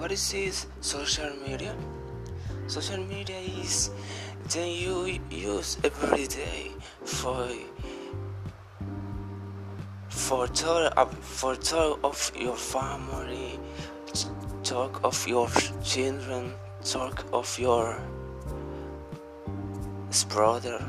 what is this social media? Social media is then you use every day for for talk for talk of your family talk of your children talk of your brother.